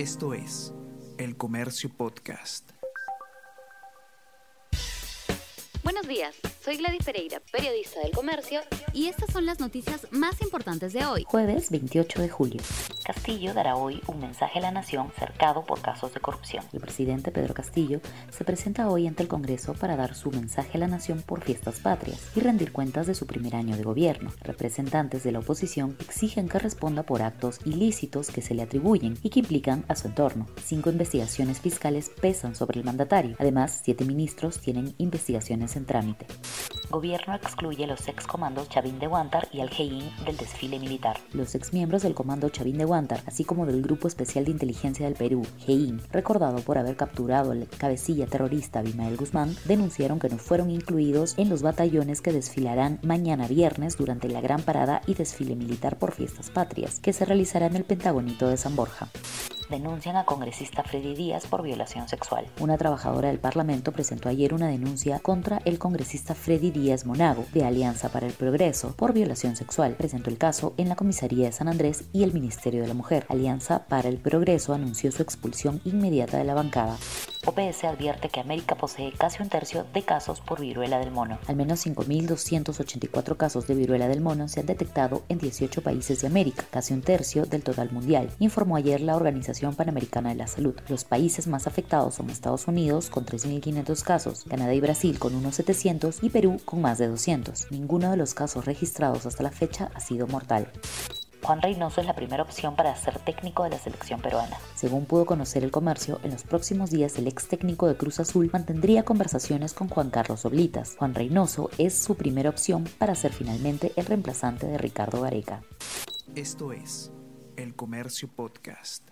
Esto es El Comercio Podcast. Buenos días, soy Gladys Pereira, periodista del comercio, y estas son las noticias más importantes de hoy, jueves 28 de julio. Castillo dará hoy un mensaje a la nación cercado por casos de corrupción. El presidente Pedro Castillo se presenta hoy ante el Congreso para dar su mensaje a la nación por fiestas patrias y rendir cuentas de su primer año de gobierno. Representantes de la oposición exigen que responda por actos ilícitos que se le atribuyen y que implican a su entorno. Cinco investigaciones fiscales pesan sobre el mandatario. Además, siete ministros tienen investigaciones en trámite. Gobierno excluye los ex comandos Chavín de Guantar y al GEIN del desfile militar. Los ex miembros del comando Chavín de Guantar, así como del Grupo Especial de Inteligencia del Perú, GEIN, recordado por haber capturado al cabecilla terrorista Abimael Guzmán, denunciaron que no fueron incluidos en los batallones que desfilarán mañana viernes durante la gran parada y desfile militar por fiestas patrias, que se realizará en el Pentagonito de San Borja denuncian a congresista Freddy Díaz por violación sexual. Una trabajadora del Parlamento presentó ayer una denuncia contra el congresista Freddy Díaz Monago, de Alianza para el Progreso, por violación sexual. Presentó el caso en la comisaría de San Andrés y el Ministerio de la Mujer. Alianza para el Progreso anunció su expulsión inmediata de la bancada. OPS advierte que América posee casi un tercio de casos por viruela del mono. Al menos 5.284 casos de viruela del mono se han detectado en 18 países de América, casi un tercio del total mundial, informó ayer la Organización Panamericana de la Salud. Los países más afectados son Estados Unidos con 3.500 casos, Canadá y Brasil con unos 700 y Perú con más de 200. Ninguno de los casos registrados hasta la fecha ha sido mortal. Juan Reynoso es la primera opción para ser técnico de la selección peruana. Según pudo conocer el comercio, en los próximos días el ex técnico de Cruz Azul mantendría conversaciones con Juan Carlos Oblitas. Juan Reynoso es su primera opción para ser finalmente el reemplazante de Ricardo Gareca. Esto es El Comercio Podcast.